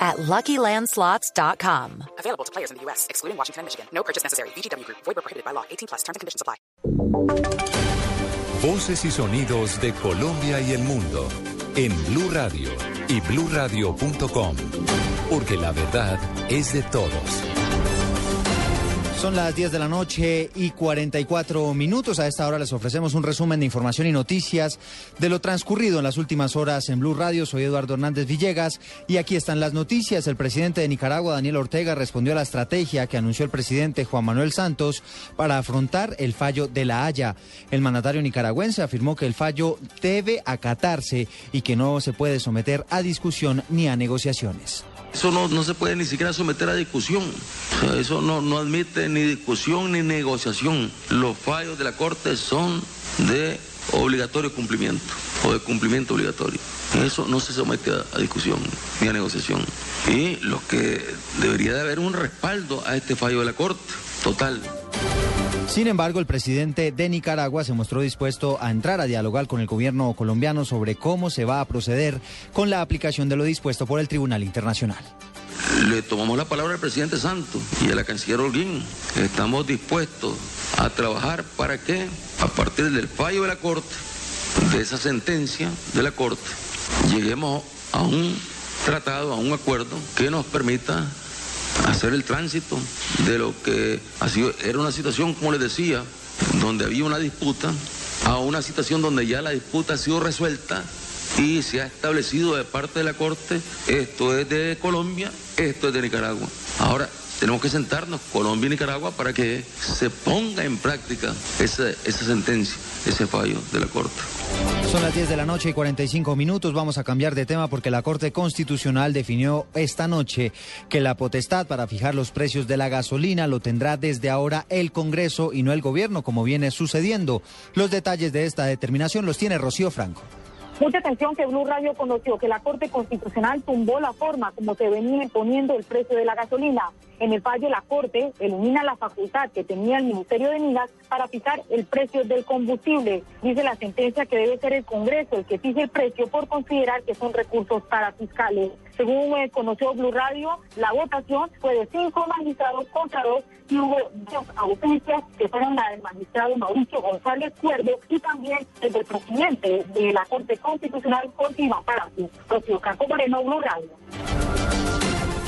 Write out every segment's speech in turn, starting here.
at LuckyLandSlots.com. Available to players in the U.S., excluding Washington and Michigan. No purchase necessary. VGW Group. Void prohibited by law. 18 plus. Terms and conditions apply. Voces y sonidos de Colombia y el mundo en Blue Radio y BlueRadio.com. Porque la verdad es de todos. Son las 10 de la noche y 44 minutos. A esta hora les ofrecemos un resumen de información y noticias de lo transcurrido en las últimas horas en Blue Radio. Soy Eduardo Hernández Villegas y aquí están las noticias. El presidente de Nicaragua, Daniel Ortega, respondió a la estrategia que anunció el presidente Juan Manuel Santos para afrontar el fallo de la Haya. El mandatario nicaragüense afirmó que el fallo debe acatarse y que no se puede someter a discusión ni a negociaciones. Eso no, no, se puede ni siquiera someter a discusión. Eso no, no admite ni discusión ni negociación. Los fallos de la Corte son de obligatorio cumplimiento o de cumplimiento obligatorio. Eso no se somete a, a discusión ni a negociación. Y lo que debería de haber un respaldo a este fallo de la Corte, total. Sin embargo, el presidente de Nicaragua se mostró dispuesto a entrar a dialogar con el gobierno colombiano sobre cómo se va a proceder con la aplicación de lo dispuesto por el Tribunal Internacional. Le tomamos la palabra al presidente Santos y a la canciller Holguín. Estamos dispuestos a trabajar para que, a partir del fallo de la Corte, de esa sentencia de la Corte, lleguemos a un tratado, a un acuerdo que nos permita hacer el tránsito de lo que ha sido, era una situación, como les decía, donde había una disputa, a una situación donde ya la disputa ha sido resuelta y se ha establecido de parte de la Corte, esto es de Colombia, esto es de Nicaragua. Ahora, tenemos que sentarnos, Colombia y Nicaragua, para que se ponga en práctica esa, esa sentencia, ese fallo de la Corte. Son las 10 de la noche y 45 minutos. Vamos a cambiar de tema porque la Corte Constitucional definió esta noche que la potestad para fijar los precios de la gasolina lo tendrá desde ahora el Congreso y no el gobierno, como viene sucediendo. Los detalles de esta determinación los tiene Rocío Franco. Mucha atención que Blue Radio conoció que la Corte Constitucional tumbó la forma como se venía imponiendo el precio de la gasolina. En el fallo, la Corte elimina la facultad que tenía el Ministerio de Minas para fijar el precio del combustible. Dice la sentencia que debe ser el Congreso el que fije el precio por considerar que son recursos para fiscales. Según eh, conoció Blue Radio, la votación fue de cinco magistrados contra dos y hubo dos ausencias que fueron la del magistrado Mauricio González Cuerdo y también el del presidente de la Corte Constitucional, Jorge Iván Palacio. Rocío Franco Moreno, Blue Radio.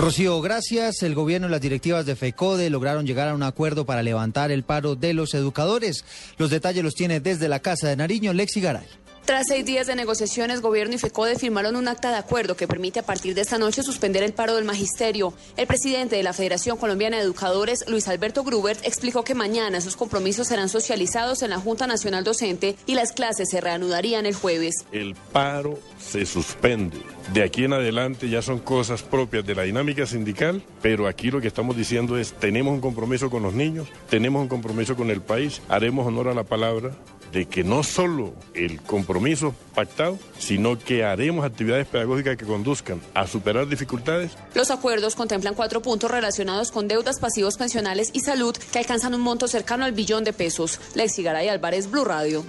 Rocío, gracias. El gobierno y las directivas de FECODE lograron llegar a un acuerdo para levantar el paro de los educadores. Los detalles los tiene desde la Casa de Nariño, Lexi Garay. Tras seis días de negociaciones, gobierno y FECODE firmaron un acta de acuerdo que permite a partir de esta noche suspender el paro del magisterio. El presidente de la Federación Colombiana de Educadores, Luis Alberto Grubert, explicó que mañana esos compromisos serán socializados en la Junta Nacional Docente y las clases se reanudarían el jueves. El paro se suspende. De aquí en adelante ya son cosas propias de la dinámica sindical, pero aquí lo que estamos diciendo es, tenemos un compromiso con los niños, tenemos un compromiso con el país, haremos honor a la palabra de que no solo el compromiso pactado, sino que haremos actividades pedagógicas que conduzcan a superar dificultades. Los acuerdos contemplan cuatro puntos relacionados con deudas pasivos pensionales y salud que alcanzan un monto cercano al billón de pesos. Lexi Garay Álvarez, Blue Radio.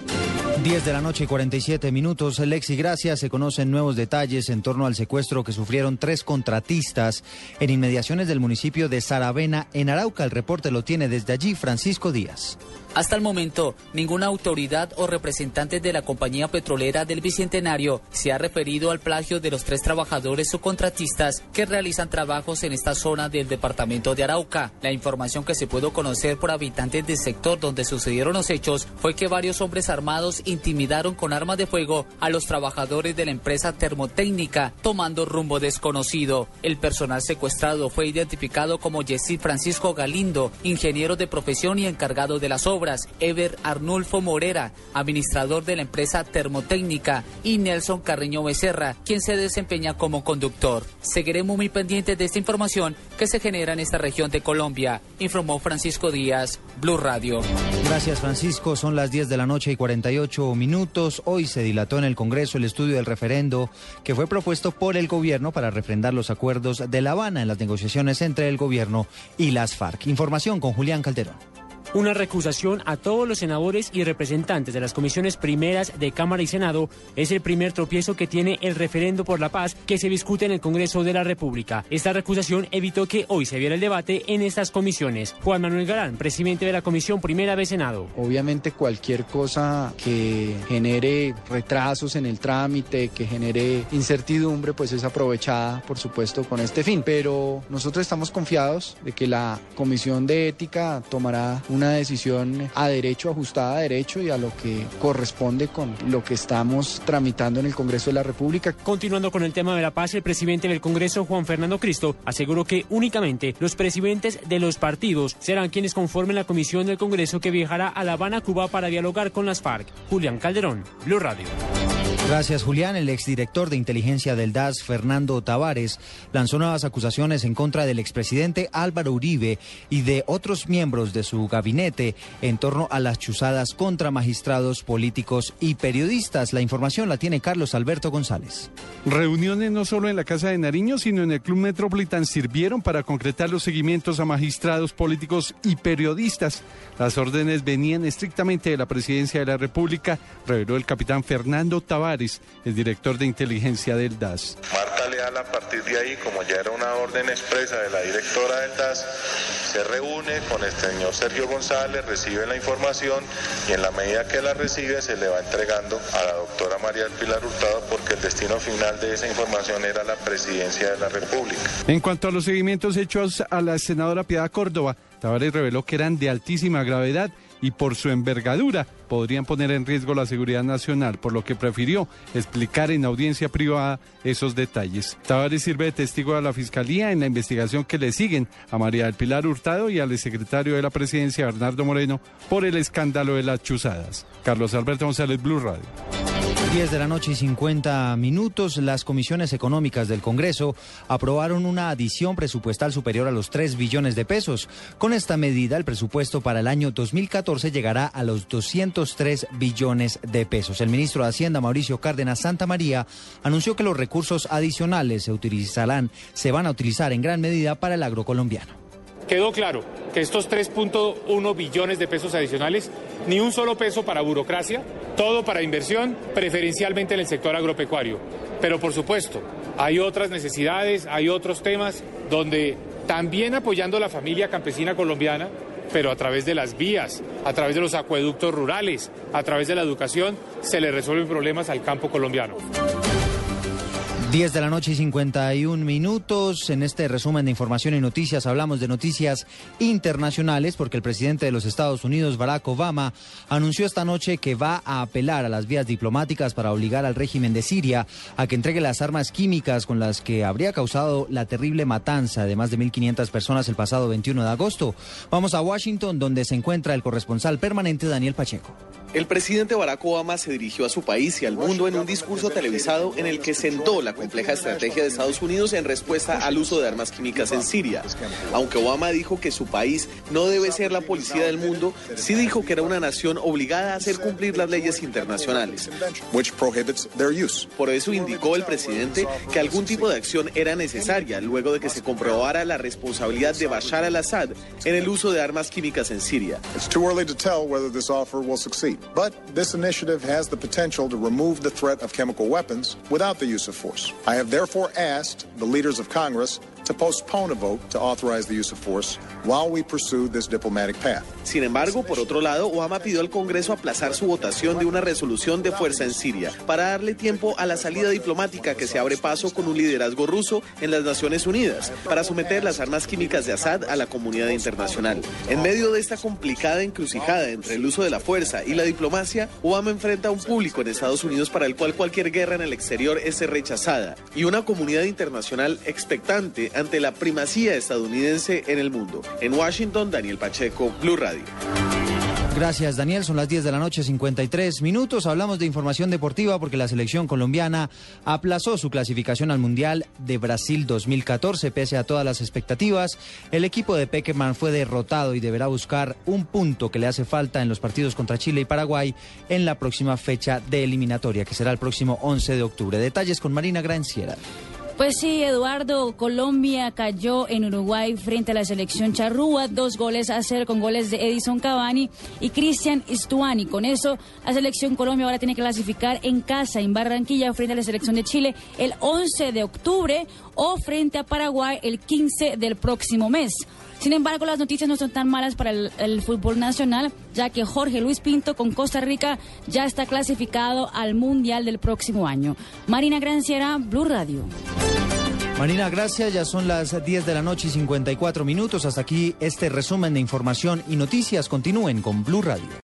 10 de la noche y 47 minutos. Lexi, gracias. Se conocen nuevos detalles en torno al secuestro que sufrieron tres contratistas en inmediaciones del municipio de Saravena, en Arauca. El reporte lo tiene desde allí Francisco Díaz. Hasta el momento, ninguna autoridad o representante de la compañía petrolera del Bicentenario se ha referido al plagio de los tres trabajadores subcontratistas que realizan trabajos en esta zona del departamento de Arauca. La información que se pudo conocer por habitantes del sector donde sucedieron los hechos fue que varios hombres armados intimidaron con armas de fuego a los trabajadores de la empresa termotécnica, tomando rumbo desconocido. El personal secuestrado fue identificado como Jessy Francisco Galindo, ingeniero de profesión y encargado de las obras obras, Ever Arnulfo Morera, administrador de la empresa Termotécnica, y Nelson Carreño Becerra, quien se desempeña como conductor. Seguiremos muy pendientes de esta información que se genera en esta región de Colombia, informó Francisco Díaz, Blue Radio. Gracias Francisco, son las 10 de la noche y 48 minutos. Hoy se dilató en el Congreso el estudio del referendo que fue propuesto por el gobierno para refrendar los acuerdos de La Habana en las negociaciones entre el gobierno y las FARC. Información con Julián Calderón una recusación a todos los senadores y representantes de las comisiones primeras de Cámara y Senado es el primer tropiezo que tiene el referendo por la paz que se discute en el Congreso de la República. Esta recusación evitó que hoy se viera el debate en estas comisiones. Juan Manuel Galán, presidente de la Comisión Primera de Senado. Obviamente cualquier cosa que genere retrasos en el trámite, que genere incertidumbre, pues es aprovechada, por supuesto, con este fin. Pero nosotros estamos confiados de que la Comisión de Ética tomará una una decisión a derecho, ajustada a derecho y a lo que corresponde con lo que estamos tramitando en el Congreso de la República. Continuando con el tema de la paz, el presidente del Congreso, Juan Fernando Cristo, aseguró que únicamente los presidentes de los partidos serán quienes conformen la comisión del Congreso que viajará a La Habana, Cuba, para dialogar con las FARC. Julián Calderón, Blue Radio. Gracias, Julián. El exdirector de inteligencia del DAS, Fernando Tavares, lanzó nuevas acusaciones en contra del expresidente Álvaro Uribe y de otros miembros de su gabinete en torno a las chuzadas contra magistrados, políticos y periodistas. La información la tiene Carlos Alberto González. Reuniones no solo en la Casa de Nariño, sino en el Club Metropolitan sirvieron para concretar los seguimientos a magistrados, políticos y periodistas. Las órdenes venían estrictamente de la Presidencia de la República, reveló el capitán Fernando Tavares el director de inteligencia del DAS. Marta Leal, a partir de ahí, como ya era una orden expresa de la directora del DAS, se reúne con el señor Sergio González, recibe la información y en la medida que la recibe se le va entregando a la doctora María Pilar Hurtado porque el destino final de esa información era la presidencia de la República. En cuanto a los seguimientos hechos a la senadora Piedad Córdoba, Tavares reveló que eran de altísima gravedad y por su envergadura podrían poner en riesgo la seguridad nacional, por lo que prefirió explicar en audiencia privada esos detalles. Tavares sirve de testigo a la Fiscalía en la investigación que le siguen a María del Pilar Hurtado y al secretario de la Presidencia, Bernardo Moreno, por el escándalo de las chuzadas. Carlos Alberto González, Blue Radio. 10 de la noche y 50 minutos, las comisiones económicas del Congreso aprobaron una adición presupuestal superior a los 3 billones de pesos. Con esta medida, el presupuesto para el año 2014 llegará a los 203 billones de pesos. El ministro de Hacienda, Mauricio Cárdenas Santa María, anunció que los recursos adicionales se utilizarán, se van a utilizar en gran medida para el agrocolombiano. Quedó claro que estos 3.1 billones de pesos adicionales, ni un solo peso para burocracia, todo para inversión, preferencialmente en el sector agropecuario. Pero por supuesto, hay otras necesidades, hay otros temas donde también apoyando a la familia campesina colombiana, pero a través de las vías, a través de los acueductos rurales, a través de la educación, se le resuelven problemas al campo colombiano. 10 de la noche y 51 minutos. En este resumen de información y noticias hablamos de noticias internacionales porque el presidente de los Estados Unidos, Barack Obama, anunció esta noche que va a apelar a las vías diplomáticas para obligar al régimen de Siria a que entregue las armas químicas con las que habría causado la terrible matanza de más de 1.500 personas el pasado 21 de agosto. Vamos a Washington, donde se encuentra el corresponsal permanente Daniel Pacheco. El presidente Barack Obama se dirigió a su país y al mundo en un discurso televisado en el que sentó la compleja estrategia de Estados Unidos en respuesta al uso de armas químicas en Siria. Aunque Obama dijo que su país no debe ser la policía del mundo, sí dijo que era una nación obligada a hacer cumplir las leyes internacionales. Por eso indicó el presidente que algún tipo de acción era necesaria luego de que se comprobara la responsabilidad de Bashar al-Assad en el uso de armas químicas en Siria. But this initiative has the potential to remove the threat of chemical weapons without the use of force. I have therefore asked the leaders of Congress to postpone a vote to authorize the use of force while we pursue this diplomatic path. Sin embargo, por otro lado, Obama pidió al Congreso aplazar su votación de una resolución de fuerza en Siria para darle tiempo a la salida diplomática que se abre paso con un liderazgo ruso en las Naciones Unidas para someter las armas químicas de Assad a la comunidad internacional. En medio de esta complicada encrucijada entre el uso de la fuerza y la diplomacia, Obama enfrenta a un público en Estados Unidos para el cual cualquier guerra en el exterior es rechazada y una comunidad internacional expectante ante la primacía estadounidense en el mundo. En Washington, Daniel Pacheco, Blue Radio. Gracias, Daniel. Son las 10 de la noche, 53 minutos. Hablamos de información deportiva porque la selección colombiana aplazó su clasificación al Mundial de Brasil 2014. Pese a todas las expectativas, el equipo de Pequeman fue derrotado y deberá buscar un punto que le hace falta en los partidos contra Chile y Paraguay en la próxima fecha de eliminatoria, que será el próximo 11 de octubre. Detalles con Marina Granciera. Pues sí, Eduardo, Colombia cayó en Uruguay frente a la selección charrúa, dos goles a cero con goles de Edison Cavani y Cristian Stuani. Con eso, la selección Colombia ahora tiene que clasificar en casa, en Barranquilla, frente a la selección de Chile el 11 de octubre o frente a Paraguay el 15 del próximo mes. Sin embargo, las noticias no son tan malas para el, el, fútbol nacional, ya que Jorge Luis Pinto con Costa Rica ya está clasificado al Mundial del próximo año. Marina Granciera, Blue Radio. Marina, gracias. Ya son las 10 de la noche y 54 minutos. Hasta aquí este resumen de información y noticias. Continúen con Blue Radio.